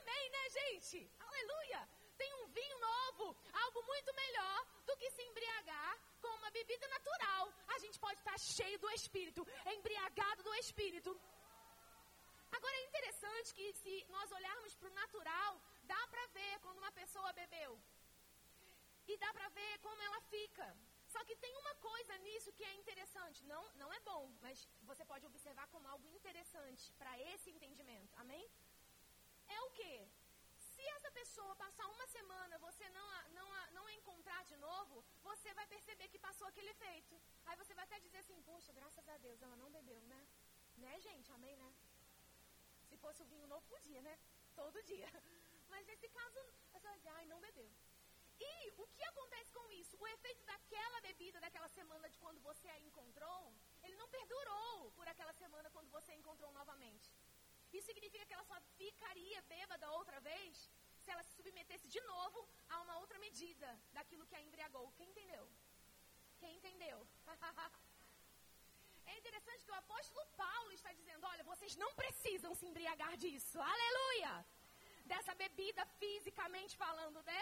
Amém, né, gente? Aleluia! Tem um vinho novo, algo muito melhor do que se embriagar com uma bebida natural. A gente pode estar cheio do Espírito, embriagado do Espírito. Agora é interessante que se nós olharmos para o natural, dá para ver quando uma pessoa bebeu. E dá para ver como ela fica. Só que tem uma coisa nisso que é interessante. Não, não é bom, mas você pode observar como algo interessante para esse entendimento. Amém? É o quê? Se essa pessoa passar uma semana, você não a, não, a, não a encontrar de novo, você vai perceber que passou aquele efeito. Aí você vai até dizer assim, poxa, graças a Deus, ela não bebeu, né? Né, gente? Amém, né? Se fosse o vinho novo, podia, né? Todo dia. [laughs] Mas nesse caso, você vai dizer, ai, não bebeu. E o que acontece com isso? O efeito daquela bebida, daquela semana de quando você a encontrou, ele não perdurou por aquela semana quando você a encontrou novamente. Isso significa que ela só ficaria bêbada outra vez se ela se submetesse de novo a uma outra medida daquilo que a embriagou. Quem entendeu? Quem entendeu? [laughs] é interessante que o apóstolo Paulo está dizendo: olha, vocês não precisam se embriagar disso. Aleluia! dessa bebida fisicamente falando, né?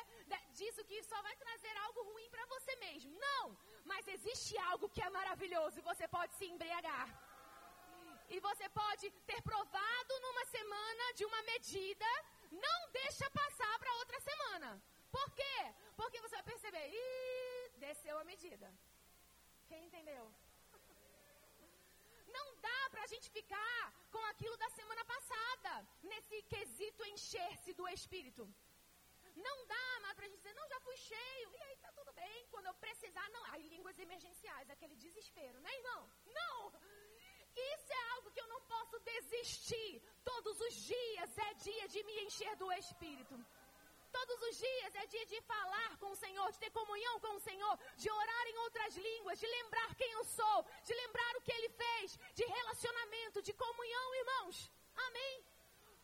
Disso que só vai trazer algo ruim para você mesmo. Não! Mas existe algo que é maravilhoso e você pode se embriagar. E você pode ter provado numa semana de uma medida, não deixa passar para outra semana. Por quê? Porque você vai perceber, ih, desceu a medida. Quem entendeu? Não dá para a gente ficar com aquilo da semana passada, nesse quesito encher-se do Espírito. Não dá mais para a gente dizer, não, já fui cheio, e aí tá tudo bem, quando eu precisar, não. Aí línguas emergenciais, aquele desespero, né, irmão? Não! Isso é algo que eu não posso desistir. Todos os dias é dia de me encher do Espírito. Todos os dias é dia de falar com o Senhor, de ter comunhão com o Senhor, de orar em outras línguas, de lembrar quem eu sou, de lembrar o que Ele fez, de relacionamento, de comunhão, irmãos. Amém?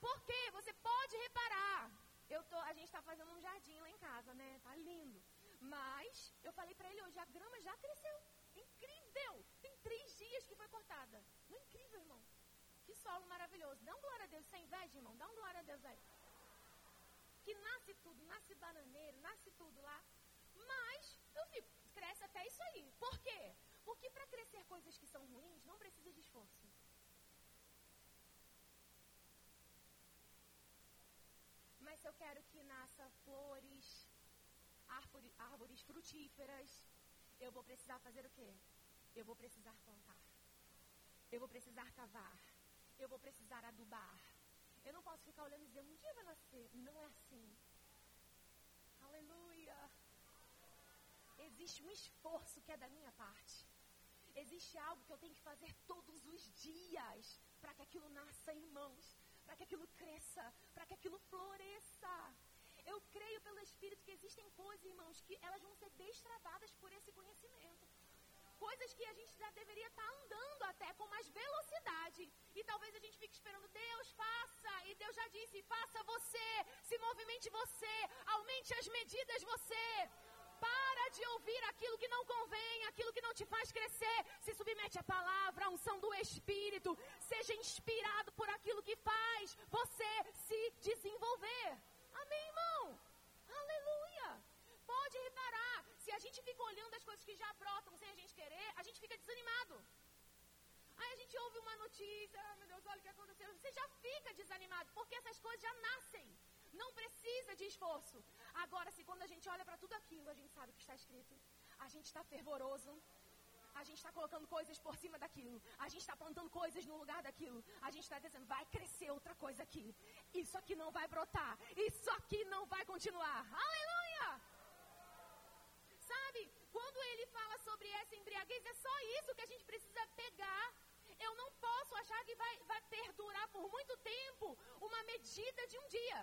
Porque você pode reparar, eu tô, a gente está fazendo um jardim lá em casa, né? Tá lindo. Mas eu falei para ele hoje, a grama já cresceu. Incrível! Três dias que foi cortada. Não é incrível, irmão? Que solo maravilhoso. Dá um glória a Deus. Sem inveja, irmão? Dá um glória a Deus aí que nasce tudo, nasce bananeiro, nasce tudo lá. Mas, eu fico, cresce até isso aí. Por quê? Porque para crescer coisas que são ruins, não precisa de esforço. Mas se eu quero que nasça flores, árvore, árvores frutíferas, eu vou precisar fazer o quê? Eu vou precisar plantar. Eu vou precisar cavar. Eu vou precisar adubar. Eu não posso ficar olhando e dizer, um dia vai nascer. Não é assim. Aleluia. Existe um esforço que é da minha parte. Existe algo que eu tenho que fazer todos os dias para que aquilo nasça em mãos, para que aquilo cresça, para que aquilo floresça. Eu creio pelo Espírito que existem coisas, irmãos, que elas vão ser destravadas por esse conhecimento coisas que a gente já deveria estar tá andando até com mais velocidade. E talvez a gente fique esperando, Deus faça. E Deus já disse, faça você, se movimente você, aumente as medidas você. Para de ouvir aquilo que não convém, aquilo que não te faz crescer. Se submete à palavra, à unção do Espírito. Seja inspirado por aquilo que faz você se desenvolver. Amém, irmão? Aleluia! Pode reparar, se a gente fica olhando as coisas que já brotam sem a gente querer, a gente fica desanimado. Aí a gente ouve uma notícia, ah, meu Deus, olha o que aconteceu. Você já fica desanimado, porque essas coisas já nascem. Não precisa de esforço. Agora, se quando a gente olha para tudo aquilo, a gente sabe o que está escrito. A gente está fervoroso. A gente está colocando coisas por cima daquilo. A gente está plantando coisas no lugar daquilo. A gente está dizendo, vai crescer outra coisa aqui. Isso aqui não vai brotar. Isso aqui não vai continuar. Aleluia! Quando ele fala sobre essa embriaguez, é só isso que a gente precisa pegar eu não posso achar que vai, vai perdurar por muito tempo uma medida de um dia.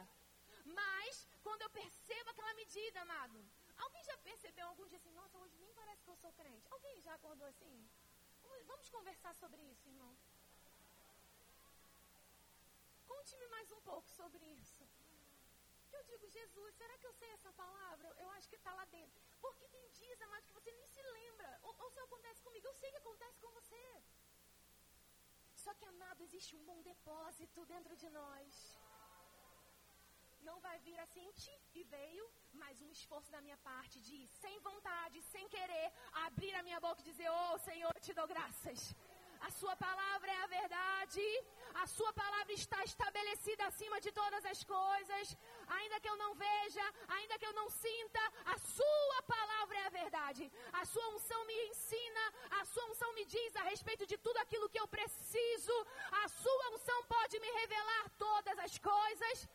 Mas, quando eu percebo aquela medida, amado, alguém já percebeu algum dia assim, nossa, hoje nem parece que eu sou crente? Alguém já acordou assim? Vamos conversar sobre isso, irmão. Conte-me mais um pouco sobre isso. Eu digo, Jesus, será que eu sei essa palavra? Eu acho que está lá dentro. Porque tem dias, amado, que você nem se lembra. Ou, ou se acontece comigo, eu sei que acontece com você. Só que, amado, existe um bom depósito dentro de nós. Não vai vir assim, e veio, mas um esforço da minha parte de, sem vontade, sem querer, abrir a minha boca e dizer: Oh, Senhor, te dou graças. A sua palavra é a verdade. A sua palavra está estabelecida acima de todas as coisas. Ainda que eu não veja, ainda que eu não sinta, a sua palavra é a verdade. A sua unção me ensina, a sua unção me diz a respeito de tudo aquilo que eu preciso. A sua unção pode me revelar todas as coisas.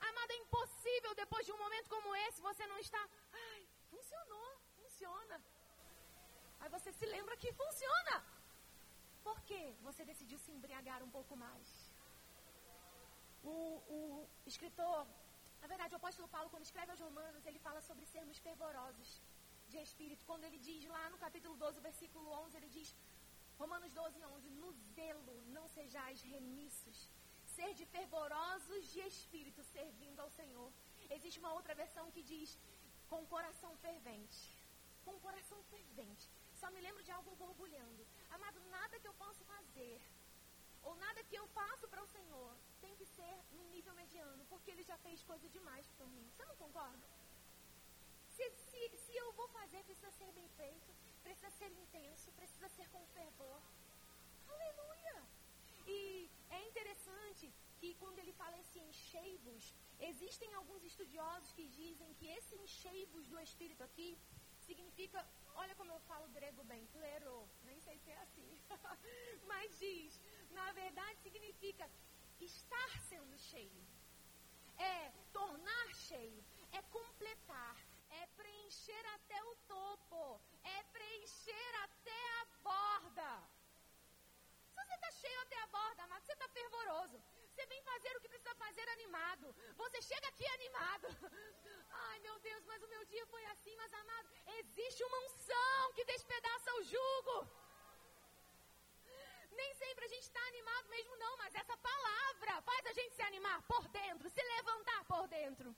Amada, é impossível depois de um momento como esse você não está. Ai, funcionou, funciona. Aí você se lembra que funciona. Por que você decidiu se embriagar um pouco mais? O, o escritor, na verdade, o apóstolo Paulo, quando escreve aos Romanos, ele fala sobre sermos fervorosos de espírito. Quando ele diz lá no capítulo 12, versículo 11, ele diz, Romanos 12, 11, no zelo não sejais remissos, ser de fervorosos de espírito, servindo ao Senhor. Existe uma outra versão que diz, com coração fervente. Com coração fervente. Só me lembro de algo que eu possa fazer, ou nada que eu faço para o Senhor, tem que ser no nível mediano, porque Ele já fez coisa demais por mim. Você não concorda? Se, se, se eu vou fazer, precisa ser bem feito, precisa ser intenso, precisa ser com fervor. Aleluia! E é interessante que quando ele fala esse encheivos, existem alguns estudiosos que dizem que esse encheivos do Espírito aqui significa, olha como eu falo grego bem, plero, nem sei se é assim, [laughs] mas diz, na verdade significa estar sendo cheio, é tornar cheio, é completar, é preencher até o topo, é preencher até a borda. Se você está cheio até a borda, amado, você está fervoroso. Você vem fazer o que precisa fazer animado. Você chega aqui animado. [laughs] Ai, meu Deus, mas o meu dia foi assim, mas amado, existe uma unção que despedaça o jugo. Nem sempre a gente está animado mesmo, não, mas essa palavra faz a gente se animar por dentro, se levantar por dentro.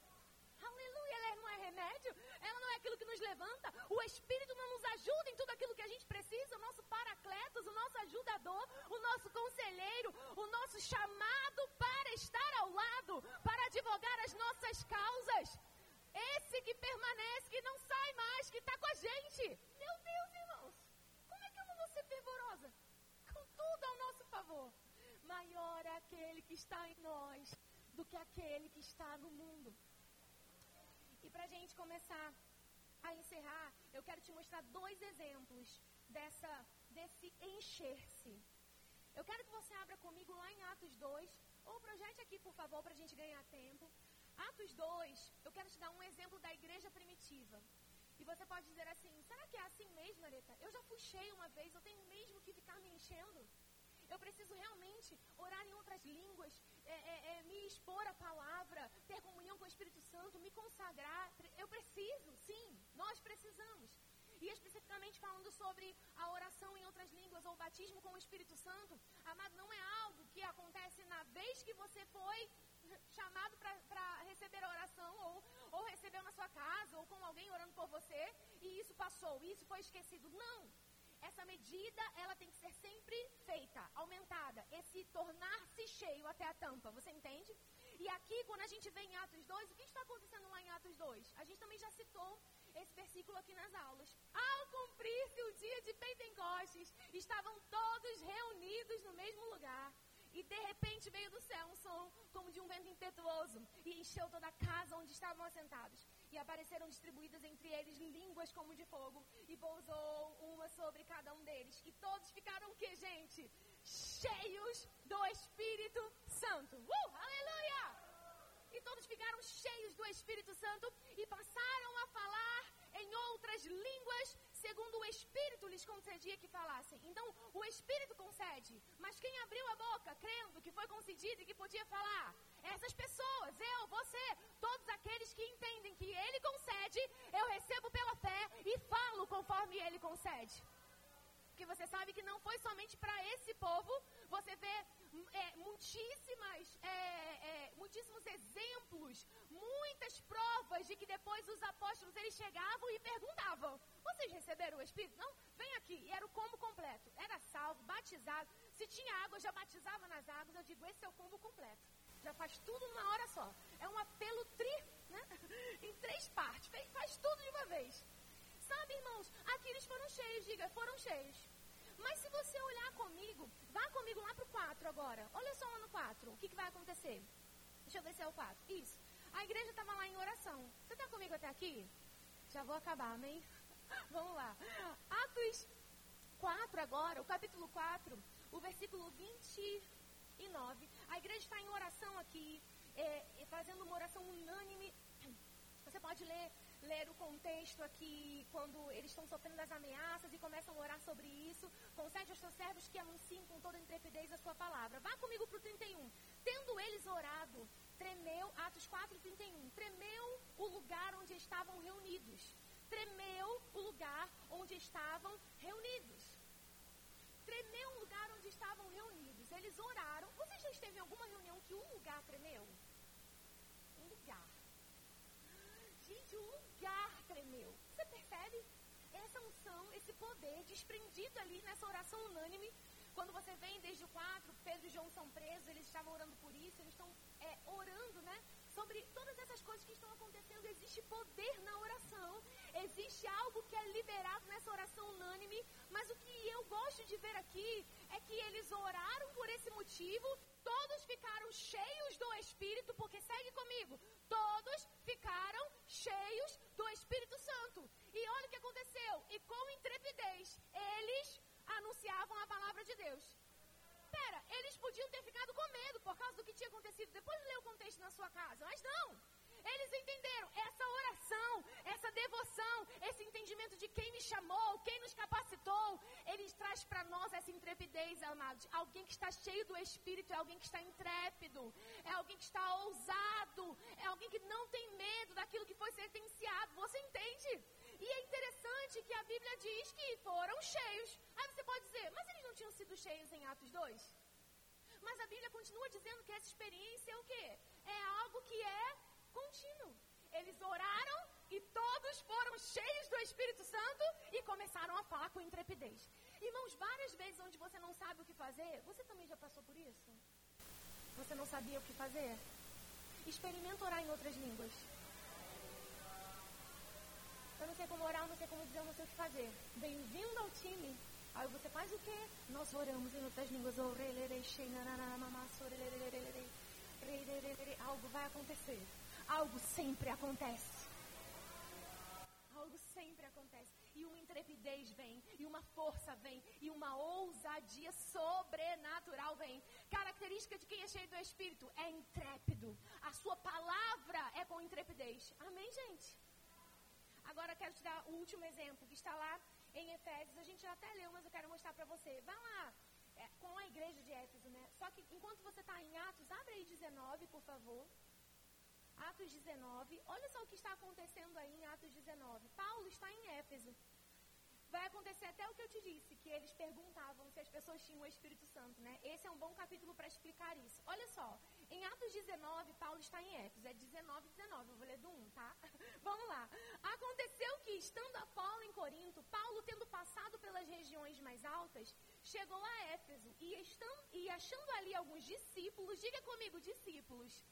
Aleluia, ela não é remédio, ela não é aquilo que nos levanta. O Espírito não nos ajuda em tudo aquilo que a gente precisa, o nosso paracletos, o nosso ajudador, o nosso conselheiro, o nosso chamado para estar ao lado, para advogar as nossas causas. Esse que permanece, que não sai mais, que está com a gente. Meu Deus, irmãos, como é que eu não vou ser fervorosa? Tudo ao nosso favor. Maior é aquele que está em nós do que aquele que está no mundo. E para a gente começar a encerrar, eu quero te mostrar dois exemplos dessa, desse encher-se. Eu quero que você abra comigo lá em Atos 2, ou projete aqui, por favor, para a gente ganhar tempo. Atos 2, eu quero te dar um exemplo da igreja primitiva. E você pode dizer assim, será que é assim mesmo, Areta? Eu já fui cheio uma vez, eu tenho mesmo que ficar me enchendo? Eu preciso realmente orar em outras línguas, é, é, é, me expor à palavra, ter comunhão com o Espírito Santo, me consagrar. Eu preciso, sim, nós precisamos. E especificamente falando sobre a oração em outras línguas ou o batismo com o Espírito Santo, amado, não é algo que acontece na vez que você foi chamado para receber a oração ou, ou recebeu na sua casa ou com alguém orando por você e isso passou, isso foi esquecido. Não. Essa medida, ela tem que ser sempre feita, aumentada. Esse tornar-se cheio até a tampa, você entende? E aqui, quando a gente vê em Atos 2, o que está acontecendo lá em Atos 2? A gente também já citou esse versículo aqui nas aulas. Ao cumprir-se o dia de Pentecostes, estavam todos reunidos no mesmo lugar. E de repente veio do céu um som como de um vento impetuoso e encheu toda a casa onde estavam assentados. E apareceram distribuídas entre eles línguas como de fogo e pousou uma sobre cada um deles. E todos ficaram o que, gente? Cheios do Espírito Santo. Uh, aleluia! E todos ficaram cheios do Espírito Santo e passaram a falar em outras línguas segundo o Espírito lhes concedia que falassem. Então, o Espírito concede, mas quem abriu a boca crendo que foi concedido e que podia falar? Essas pessoas, eu, você, todos aqueles que entendem que Ele concede, eu recebo pela fé e falo conforme Ele concede. Porque você sabe que não foi somente para esse povo, você vê é, muitíssimas, é, é, muitíssimos exemplos, muitas provas de que depois os apóstolos eles chegavam e perguntavam: Vocês receberam o Espírito? Não? Vem aqui. E era o combo completo. Era salvo, batizado. Se tinha água, já batizava nas águas. Eu digo: Esse é o combo completo. Já faz tudo numa hora só. É um apelo tri, né? [laughs] em três partes. Faz tudo de uma vez. Sabe, irmãos, aqui eles foram cheios, diga, foram cheios. Mas se você olhar comigo, vá comigo lá para o 4 agora. Olha só lá no 4, o que, que vai acontecer? Deixa eu ver se é o 4. Isso. A igreja estava lá em oração. Você está comigo até aqui? Já vou acabar, amém? [laughs] Vamos lá. Atos 4 agora, o capítulo 4, o versículo 29. A igreja está em oração aqui, é, fazendo uma oração unânime. [clears throat] Você pode ler ler o contexto aqui, quando eles estão sofrendo as ameaças e começam a orar sobre isso. Concede aos seus servos que anunciem com toda intrepidez a sua palavra. Vá comigo para o 31. Tendo eles orado, tremeu, Atos 4, 31, tremeu o lugar onde estavam reunidos. Tremeu o lugar onde estavam reunidos. Tremeu o lugar onde estavam reunidos. Eles oraram. Você já esteve em alguma reunião que um lugar tremeu? Um lugar. Gente, um lugar tremeu. Você percebe? Essa unção, esse poder desprendido ali nessa oração unânime. Quando você vem desde o 4, Pedro e João são presos, eles estavam orando por isso, eles estão é, orando, né? Sobre todas essas coisas que estão acontecendo, existe poder na oração, existe algo que é liberado nessa oração unânime, mas o que eu gosto de ver aqui é que eles oraram por esse motivo, todos ficaram cheios do Espírito, porque segue comigo, todos ficaram cheios do Espírito Santo. E olha o que aconteceu. E com intrepidez, eles anunciavam a palavra de Deus. Pera, eles podiam ter ficado com medo por causa do que tinha acontecido. Depois lê o contexto na sua casa. Mas não. Eles entenderam essa oração, essa devoção, esse entendimento de quem me chamou, quem nos capacitou. Ele traz para nós essa intrepidez, amados. Alguém que está cheio do Espírito é alguém que está intrépido, é alguém que está ousado, é alguém que não tem medo daquilo que foi sentenciado. Você entende? E é interessante que a Bíblia diz que foram cheios. Aí você pode dizer, mas eles não tinham sido cheios em Atos 2? Mas a Bíblia continua dizendo que essa experiência é o quê? É algo que é contínuo. Eles oraram e todos foram cheios do Espírito Santo e começaram a falar com intrepidez. Irmãos, várias vezes onde você não sabe o que fazer, você também já passou por isso? Você não sabia o que fazer? Experimenta orar em outras línguas. Eu não sei como orar, eu não sei como dizer, eu não sei o que fazer. Bem-vindo ao time. Aí você faz o quê? Nós oramos em outras línguas. Algo vai acontecer. Algo sempre acontece. Algo sempre acontece. E uma intrepidez vem, e uma força vem, e uma ousadia sobrenatural vem. Característica de quem é cheio do Espírito é intrépido. A sua palavra é com intrepidez. Amém, gente? Agora quero te dar o último exemplo que está lá em Efésios. A gente já até leu, mas eu quero mostrar para você. Vá lá é, com a igreja de Éfeso, né? Só que enquanto você está em Atos, abre aí 19, por favor. Atos 19. Olha só o que está acontecendo aí em Atos 19. Paulo está em Éfeso. Vai acontecer até o que eu te disse, que eles perguntavam se as pessoas tinham o Espírito Santo, né? Esse é um bom capítulo para explicar isso. Olha só, em Atos 19, Paulo está em Éfeso, é 19, 19, eu vou ler do 1, tá? [laughs] Vamos lá. Aconteceu que, estando Apolo em Corinto, Paulo, tendo passado pelas regiões mais altas, chegou a Éfeso e, estão, e achando ali alguns discípulos, diga comigo, discípulos.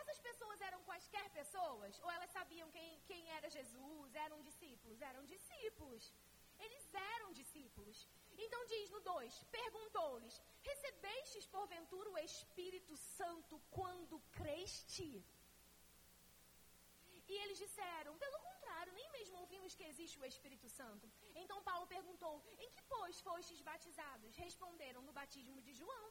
Essas pessoas eram quaisquer pessoas? Ou elas sabiam quem, quem era Jesus? Eram discípulos? Eram discípulos. Eles eram discípulos. Então diz no 2: Perguntou-lhes: Recebestes porventura o Espírito Santo quando creste? E eles disseram: Pelo contrário, nem mesmo ouvimos que existe o Espírito Santo. Então Paulo perguntou: Em que, pois, fostes batizados? Responderam: No batismo de João.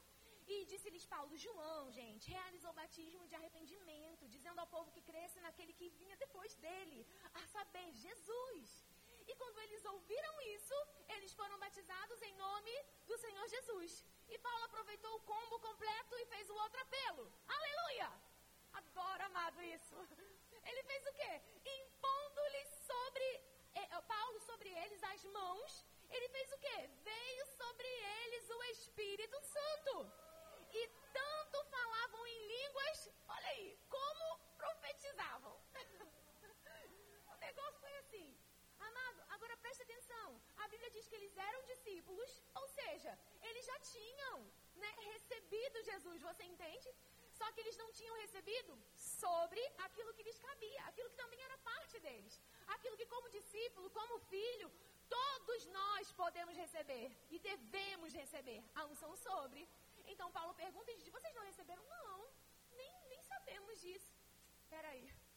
E disse-lhes Paulo: João, gente, realizou o batismo de arrependimento, dizendo ao povo que cresce naquele que vinha depois dele, a saber, Jesus. E quando eles ouviram isso, eles foram batizados em nome do Senhor Jesus. E Paulo aproveitou o combo completo e fez o outro apelo. Aleluia! Adoro, amado, isso. Ele fez o quê? Impondo-lhes sobre, eh, Paulo sobre eles as mãos, ele fez o quê? Veio sobre eles o Espírito Santo. E tanto falavam em línguas, olha aí, como profetizavam. o negócio foi assim. Amado, agora A Bíblia diz que eles eram discípulos, ou seja, eles já tinham né, recebido Jesus, você entende? Só que eles não tinham recebido sobre aquilo que lhes cabia, aquilo que também era parte deles. Aquilo que, como discípulo, como filho, todos nós podemos receber e devemos receber a unção sobre. Então Paulo pergunta e diz: Vocês não receberam? Não, nem, nem sabemos disso. Peraí. E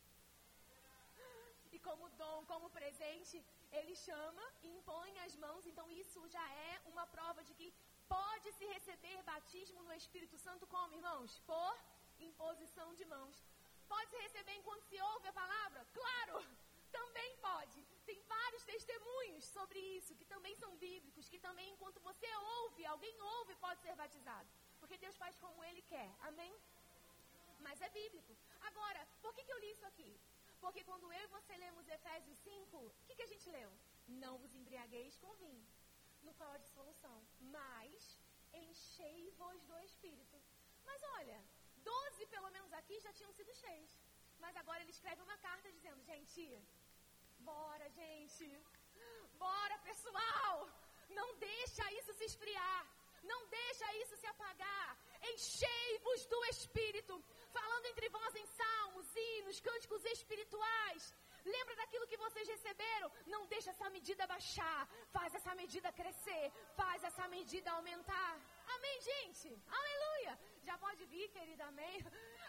como dom, como presente, ele chama e impõe as mãos. Então isso já é uma prova de que pode-se receber batismo no Espírito Santo como, irmãos? Por imposição de mãos. Pode-se receber enquanto se ouve a palavra? Claro! Também pode. Tem vários testemunhos sobre isso, que também são bíblicos, que também, enquanto você ouve, alguém ouve, pode ser batizado. Porque Deus faz como Ele quer. Amém? Mas é bíblico. Agora, por que, que eu li isso aqui? Porque quando eu e você lemos Efésios 5, o que, que a gente leu? Não vos embriagueis com vinho, no qual há dissolução, mas enchei-vos do Espírito. Mas olha, doze pelo menos aqui já tinham sido cheios. Mas agora ele escreve uma carta dizendo, gente, bora, gente, bora, pessoal, não deixa isso se esfriar, não deixa isso se apagar, enchei-vos do Espírito, falando entre vós em salmos, hinos, cânticos espirituais, Lembra daquilo que vocês receberam? Não deixa essa medida baixar. Faz essa medida crescer. Faz essa medida aumentar. Amém, gente? Aleluia. Já pode vir, querida, amém?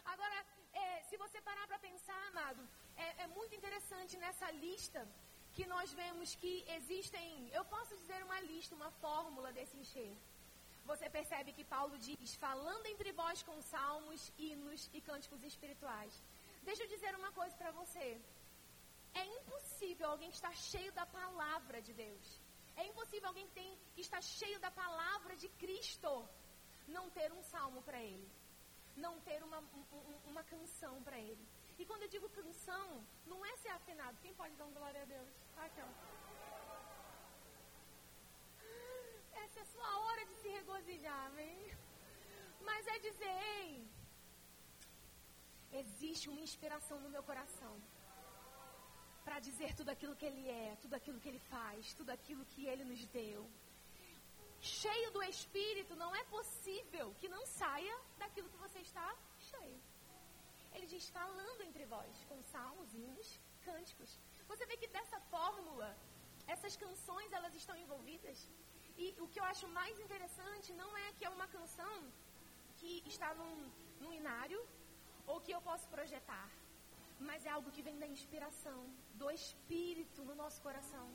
Agora, é, se você parar para pensar, amado, é, é muito interessante nessa lista que nós vemos que existem, eu posso dizer uma lista, uma fórmula desse encher. Você percebe que Paulo diz, falando entre vós com salmos, hinos e cânticos espirituais. Deixa eu dizer uma coisa para você. É impossível alguém que está cheio da palavra de Deus. É impossível alguém que, tem, que está cheio da palavra de Cristo não ter um salmo para ele. Não ter uma, um, uma canção para ele. E quando eu digo canção, não é ser afinado. Quem pode dar um glória a Deus? Aqui, ó. Essa é a sua hora de se regozijar, amém? Mas é dizer, ei, existe uma inspiração no meu coração para dizer tudo aquilo que Ele é, tudo aquilo que Ele faz, tudo aquilo que Ele nos deu. Cheio do Espírito, não é possível que não saia daquilo que você está cheio. Ele diz, falando entre vós, com salmos, hinos, cânticos. Você vê que dessa fórmula, essas canções, elas estão envolvidas. E o que eu acho mais interessante não é que é uma canção que está num, num inário ou que eu posso projetar mas é algo que vem da inspiração, do Espírito no nosso coração.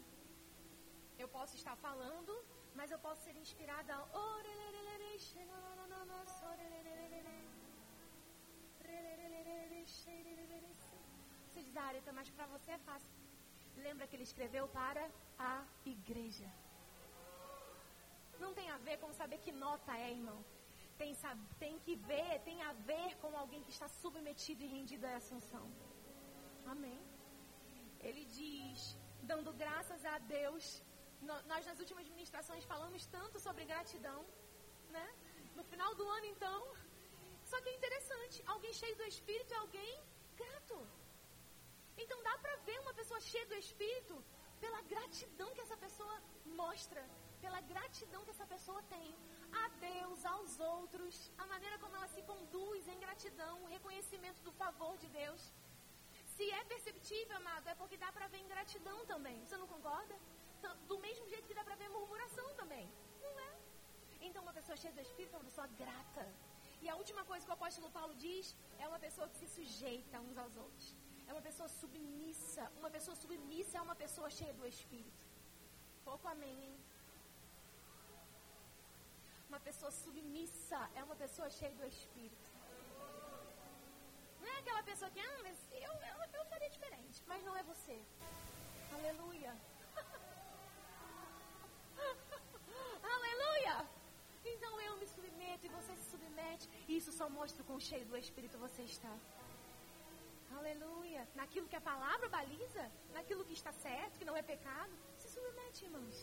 Eu posso estar falando, mas eu posso ser inspirada. Você diz, Areta, mas para você é fácil. Lembra que ele escreveu para a igreja. Não tem a ver com saber que nota é, irmão. Tem, tem que ver, tem a ver com alguém que está submetido e rendido à assunção. Amém. Ele diz, dando graças a Deus. Nós nas últimas ministrações falamos tanto sobre gratidão, né? No final do ano, então. Só que é interessante, alguém cheio do Espírito é alguém grato. Então dá para ver uma pessoa cheia do Espírito pela gratidão que essa pessoa mostra, pela gratidão que essa pessoa tem a Deus, aos outros, a maneira como ela se conduz em gratidão, o reconhecimento do favor de Deus. Se é perceptível, amado, é porque dá para ver ingratidão também. Você não concorda? Então, do mesmo jeito que dá para ver murmuração também. Não é? Então, uma pessoa cheia do Espírito é uma pessoa grata. E a última coisa que o apóstolo Paulo diz é uma pessoa que se sujeita uns aos outros. É uma pessoa submissa. Uma pessoa submissa é uma pessoa cheia do Espírito. Pouco amém, hein? Uma pessoa submissa é uma pessoa cheia do Espírito. Não é aquela pessoa que, ah, mas eu, eu, eu faria diferente. Mas não é você. Aleluia. [laughs] Aleluia. Então eu me submeto e você se submete. Isso só mostra o quão cheio do Espírito você está. Aleluia. Naquilo que a palavra baliza, naquilo que está certo, que não é pecado, se submete, irmãos.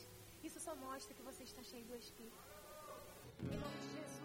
Isso só mostra que você está cheio do Espírito. Em nome de Jesus,